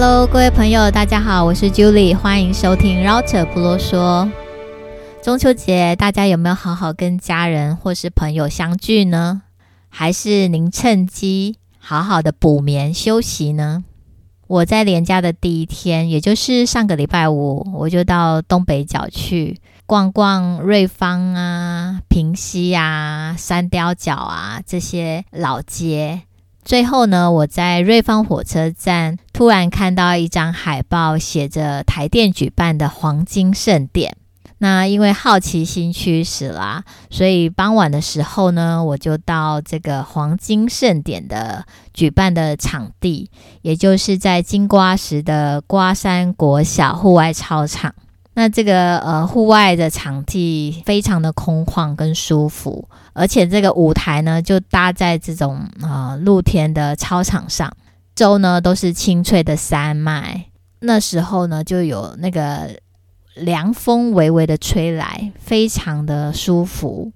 Hello，各位朋友，大家好，我是 Julie，欢迎收听 Roter 不啰嗦。中秋节大家有没有好好跟家人或是朋友相聚呢？还是您趁机好好的补眠休息呢？我在连假的第一天，也就是上个礼拜五，我就到东北角去逛逛瑞芳啊、平溪啊、三貂角啊这些老街。最后呢，我在瑞芳火车站突然看到一张海报，写着台电举办的黄金盛典。那因为好奇心驱使啦，所以傍晚的时候呢，我就到这个黄金盛典的举办的场地，也就是在金瓜石的瓜山国小户外操场。那这个呃户外的场地非常的空旷跟舒服，而且这个舞台呢就搭在这种呃露天的操场上，周呢都是青翠的山脉。那时候呢就有那个凉风微微的吹来，非常的舒服。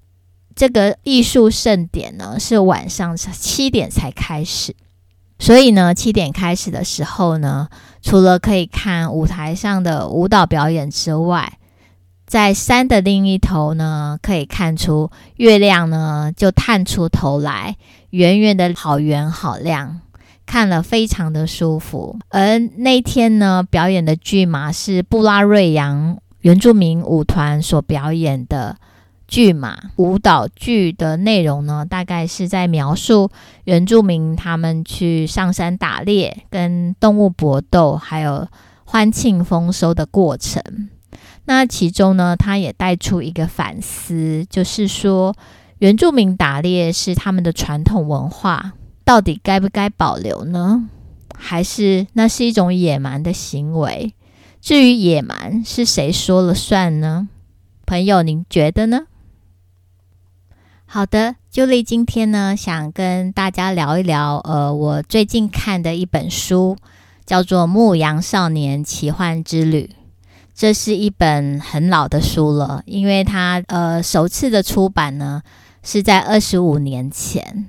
这个艺术盛典呢是晚上七点才开始。所以呢，七点开始的时候呢，除了可以看舞台上的舞蹈表演之外，在山的另一头呢，可以看出月亮呢就探出头来，圆圆的，好圆好亮，看了非常的舒服。而那天呢，表演的剧码是布拉瑞扬原住民舞团所表演的。剧嘛，舞蹈剧的内容呢，大概是在描述原住民他们去上山打猎、跟动物搏斗，还有欢庆丰收的过程。那其中呢，他也带出一个反思，就是说原住民打猎是他们的传统文化，到底该不该保留呢？还是那是一种野蛮的行为？至于野蛮是谁说了算呢？朋友，您觉得呢？好的，Julie 今天呢，想跟大家聊一聊，呃，我最近看的一本书，叫做《牧羊少年奇幻之旅》。这是一本很老的书了，因为它呃首次的出版呢是在二十五年前。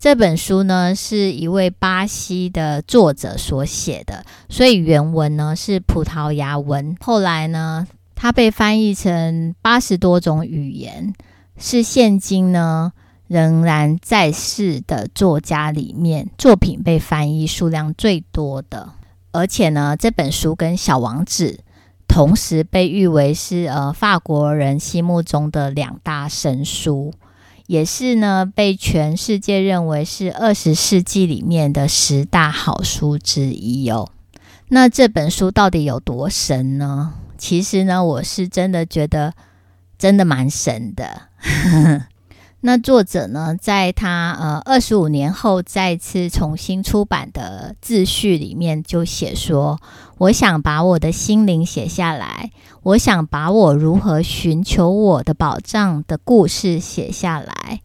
这本书呢是一位巴西的作者所写的，所以原文呢是葡萄牙文。后来呢，它被翻译成八十多种语言。是现今呢仍然在世的作家里面，作品被翻译数量最多的，而且呢，这本书跟《小王子》同时被誉为是呃法国人心目中的两大神书，也是呢被全世界认为是二十世纪里面的十大好书之一哦。那这本书到底有多神呢？其实呢，我是真的觉得。真的蛮神的。那作者呢，在他呃二十五年后再次重新出版的自序里面就写说：“我想把我的心灵写下来，我想把我如何寻求我的宝藏的故事写下来，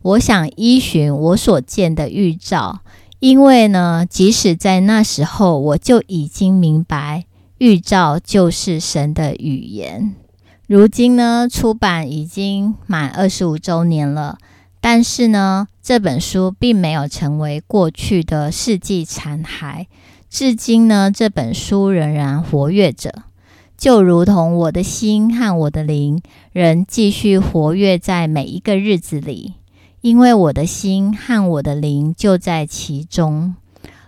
我想依循我所见的预兆，因为呢，即使在那时候，我就已经明白预兆就是神的语言。”如今呢，出版已经满二十五周年了，但是呢，这本书并没有成为过去的世纪残骸。至今呢，这本书仍然活跃着，就如同我的心和我的灵仍继续活跃在每一个日子里，因为我的心和我的灵就在其中，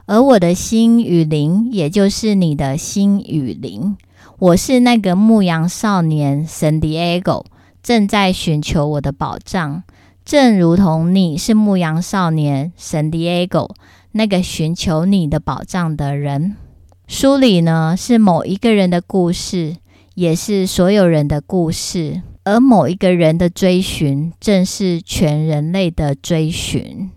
而我的心与灵，也就是你的心与灵。我是那个牧羊少年圣地亚哥，正在寻求我的宝藏，正如同你是牧羊少年圣地亚哥，那个寻求你的宝藏的人。书里呢，是某一个人的故事，也是所有人的故事，而某一个人的追寻，正是全人类的追寻。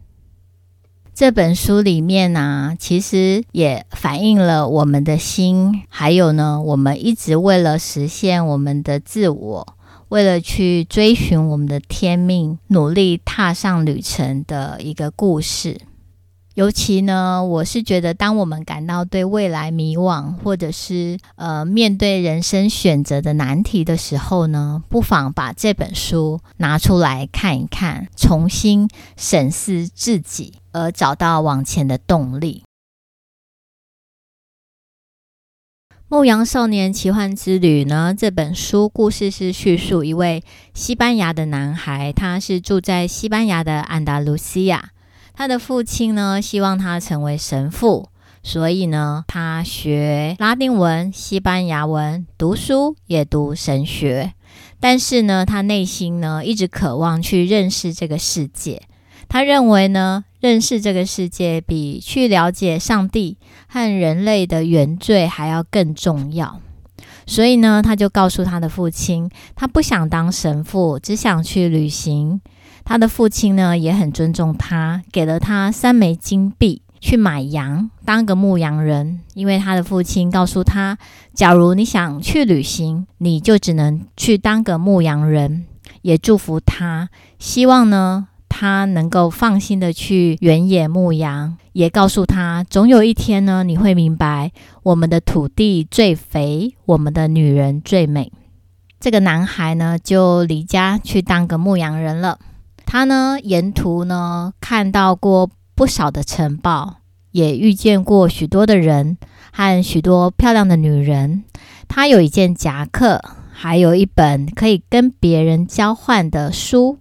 这本书里面呢、其实也反映了我们的心，还有呢，我们一直为了实现我们的自我，为了去追寻我们的天命，努力踏上旅程的一个故事。尤其呢，我是觉得，当我们感到对未来迷惘，或者是呃面对人生选择的难题的时候呢，不妨把这本书拿出来看一看，重新审视自己，而找到往前的动力。《牧羊少年奇幻之旅》呢，这本书故事是叙述一位西班牙的男孩，他是住在西班牙的安达卢西亚。他的父亲呢，希望他成为神父，所以呢，他学拉丁文、西班牙文，读书也读神学。但是呢，他内心呢，一直渴望去认识这个世界。他认为呢，认识这个世界比去了解上帝和人类的原罪还要更重要，所以呢，他就告诉他的父亲，他不想当神父，只想去旅行。他的父亲呢，也很尊重他，给了他三枚金币去买羊，当个牧羊人。因为他的父亲告诉他，假如你想去旅行，你就只能去当个牧羊人。也祝福他，希望呢。他能够放心的去原野牧羊，也告诉他，总有一天呢，你会明白，我们的土地最肥，我们的女人最美。这个男孩呢，就离家去当个牧羊人了。他呢，沿途呢，看到过不少的城堡，也遇见过许多的人和许多漂亮的女人。他有一件夹克，还有一本可以跟别人交换的书。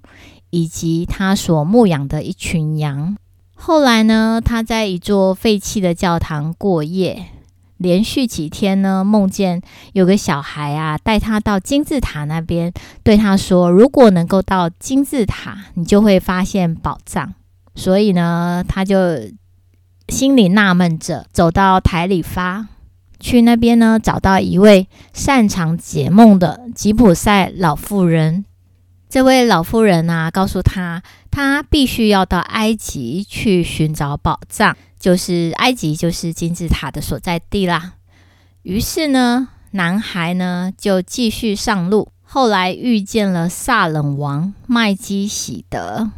以及他所牧养的一群羊。后来呢，他在一座废弃的教堂过夜，连续几天呢，梦见有个小孩啊，带他到金字塔那边，对他说：“如果能够到金字塔，你就会发现宝藏。”所以呢，他就心里纳闷着，走到台里发，去那边呢，找到一位擅长解梦的吉普赛老妇人。这位老妇人啊，告诉他，他必须要到埃及去寻找宝藏，就是埃及就是金字塔的所在地啦。于是呢，男孩呢就继续上路，后来遇见了萨冷王麦基洗德。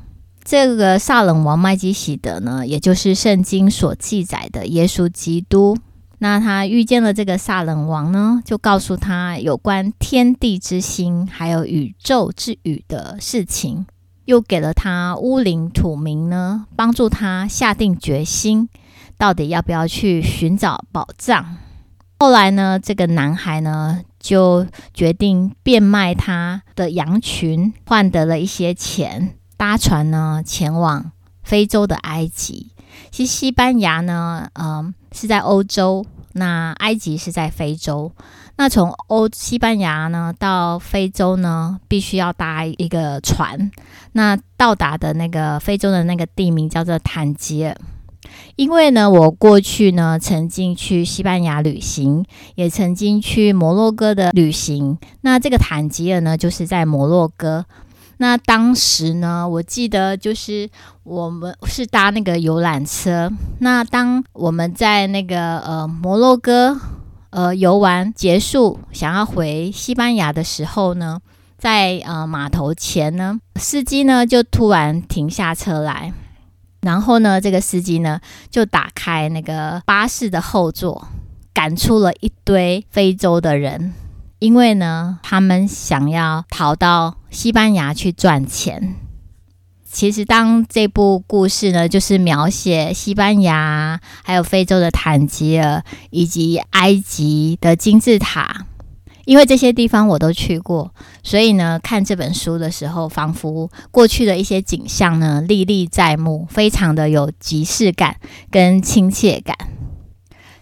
这个萨冷王麦基洗德呢，也就是圣经所记载的耶稣基督。那他遇见了这个撒冷王呢，就告诉他有关天地之心，还有宇宙之语的事情，又给了他乌灵土明呢，帮助他下定决心，到底要不要去寻找宝藏。后来呢，这个男孩呢，就决定变卖他的羊群，换得了一些钱，搭船呢前往非洲的埃及。其实西班牙呢，嗯、是在欧洲，那埃及是在非洲。那从欧西班牙呢到非洲呢，必须要搭一个船。那到达的那个非洲的那个地名叫做坦吉尔。因为呢，我过去呢曾经去西班牙旅行，也曾经去摩洛哥的旅行。那这个坦吉尔呢，就是在摩洛哥。那当时呢，我记得就是我们是搭那个游览车。那当我们在那个呃摩洛哥呃游玩结束，想要回西班牙的时候呢，在呃码头前呢，司机呢就突然停下车来，然后呢，这个司机呢就打开那个巴士的后座，赶出了一堆非洲的人。因为呢，他们想要逃到西班牙去赚钱。其实，当这部故事呢，就是描写西班牙、还有非洲的坦吉尔以及埃及的金字塔。因为这些地方我都去过，所以呢，看这本书的时候，仿佛过去的一些景象呢，历历在目，非常的有即视感跟亲切感。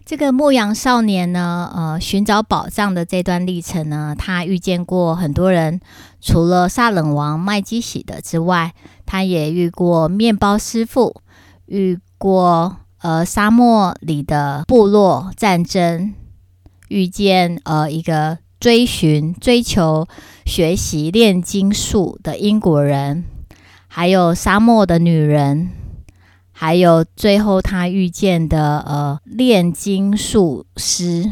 这个牧羊少年呢，呃，寻找宝藏的这段历程呢，他遇见过很多人，除了撒冷王麦基洗德之外，他也遇过面包师傅，遇过呃沙漠里的部落战争，遇见呃一个追寻、追求、学习炼金术的英国人，还有沙漠的女人。还有最后他遇见的呃炼金术师，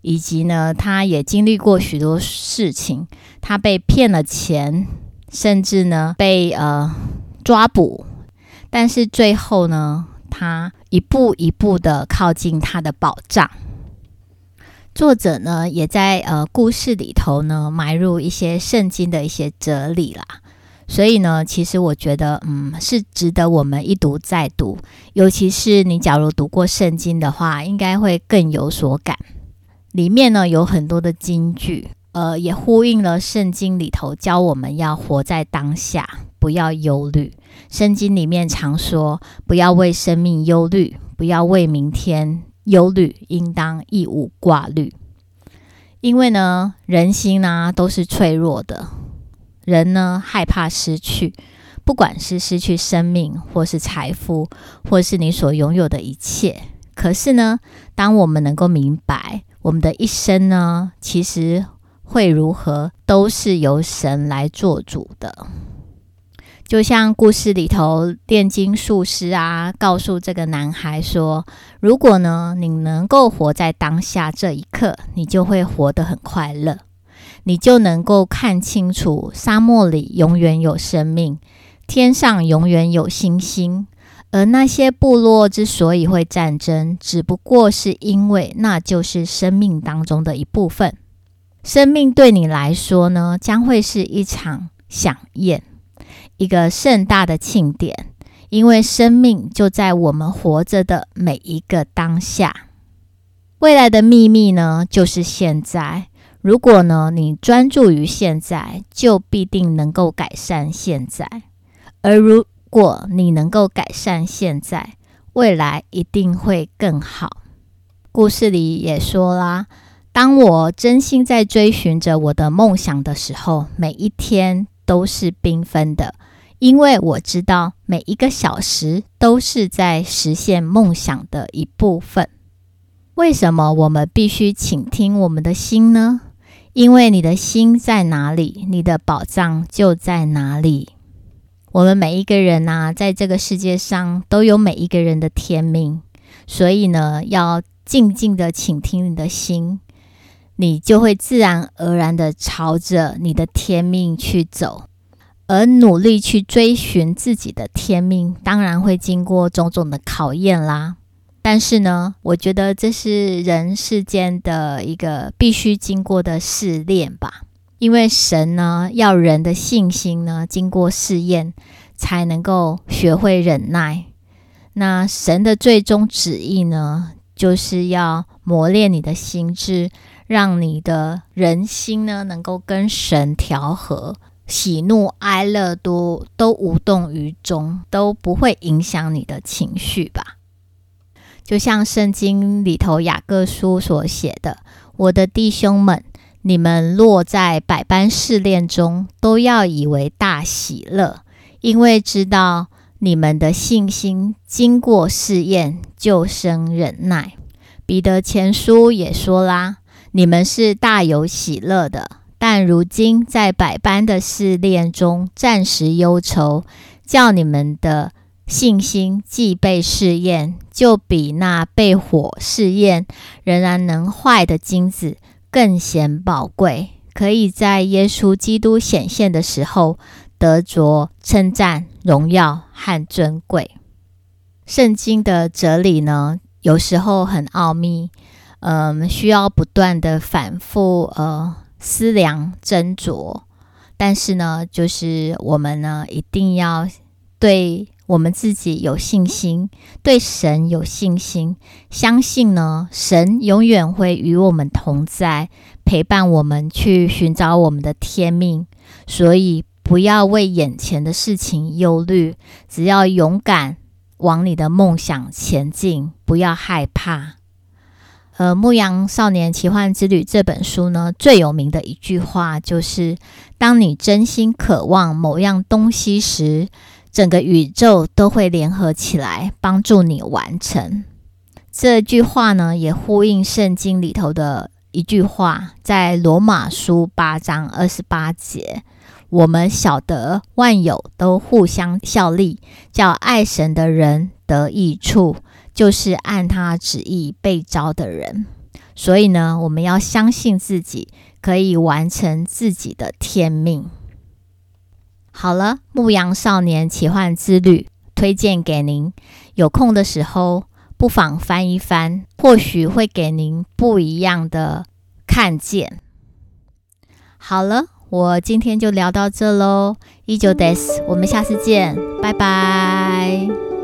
以及呢，他也经历过许多事情，他被骗了钱，甚至呢被呃抓捕，但是最后呢，他一步一步的靠近他的宝藏。作者呢也在呃故事里头呢埋入一些圣经的一些哲理啦。所以呢，其实我觉得，嗯，是值得我们一读再读。尤其是你假如读过圣经的话，应该会更有所感。里面呢有很多的金句，呃，也呼应了圣经里头教我们要活在当下，不要忧虑。圣经里面常说，不要为生命忧虑，不要为明天忧虑，应当一无挂虑。因为呢，人心呢都是脆弱的，人呢害怕失去，不管是失去生命，或是财富，或是你所拥有的一切。可是呢，当我们能够明白，我们的一生呢，其实会如何，都是由神来做主的。就像故事里头炼金术师啊，告诉这个男孩说：“如果呢，你能够活在当下这一刻，你就会活得很快乐，你就能够看清楚沙漠里永远有生命，天上永远有星星。而那些部落之所以会战争，只不过是因为那就是生命当中的一部分。生命对你来说呢，将会是一场饗宴。”一个盛大的庆典，因为生命就在我们活着的每一个当下。未来的秘密呢，就是现在。如果呢，你专注于现在，就必定能够改善现在。而如果你能够改善现在，未来一定会更好。故事里也说啦，当我真心在追寻着我的梦想的时候，每一天都是缤纷的。因为我知道每一个小时都是在实现梦想的一部分。为什么我们必须倾听我们的心呢？因为你的心在哪里，你的宝藏就在哪里。我们每一个人呐、在这个世界上都有每一个人的天命，所以呢，要静静的倾听你的心，你就会自然而然的朝着你的天命去走。而努力去追寻自己的天命，当然会经过种种的考验啦。但是呢，我觉得这是人世间的一个必须经过的试炼吧。因为神呢，要人的信心呢，经过试验，才能够学会忍耐。那神的最终旨意呢，就是要磨练你的心智，让你的人心呢，能够跟神调和。喜怒哀乐都都无动于衷，都不会影响你的情绪吧？就像圣经里头雅各书所写的：“我的弟兄们，你们落在百般试炼中，都要以为大喜乐，因为知道你们的信心经过试验，就生忍耐。”彼得前书也说啦：“你们是大有喜乐的。”但如今在百般的试炼中，暂时忧愁，叫你们的信心既被试验，就比那被火试验仍然能坏的金子更显宝贵，可以在耶稣基督显现的时候得着称赞、荣耀和尊贵。圣经的哲理呢，有时候很奥秘，嗯，需要不断的反复，呃。思量斟酌，但是呢，就是我们呢，一定要对我们自己有信心，对神有信心，相信呢，神永远会与我们同在，陪伴我们去寻找我们的天命。所以，不要为眼前的事情忧虑，只要勇敢往你的梦想前进，不要害怕。呃，《牧羊少年奇幻之旅》这本书呢，最有名的一句话就是：“当你真心渴望某样东西时，整个宇宙都会联合起来帮助你完成。”这句话呢，也呼应圣经里头的一句话，在罗马书八章二十八节：“我们晓得万有都互相效力，叫爱神的人得益处。”就是按他旨意被召的人，所以呢，我们要相信自己可以完成自己的天命。好了，《牧羊少年奇幻之旅》推荐给您，有空的时候不妨翻一翻，或许会给您不一样的看见。好了，我今天就聊到这喽，以上です，我们下次见，拜拜。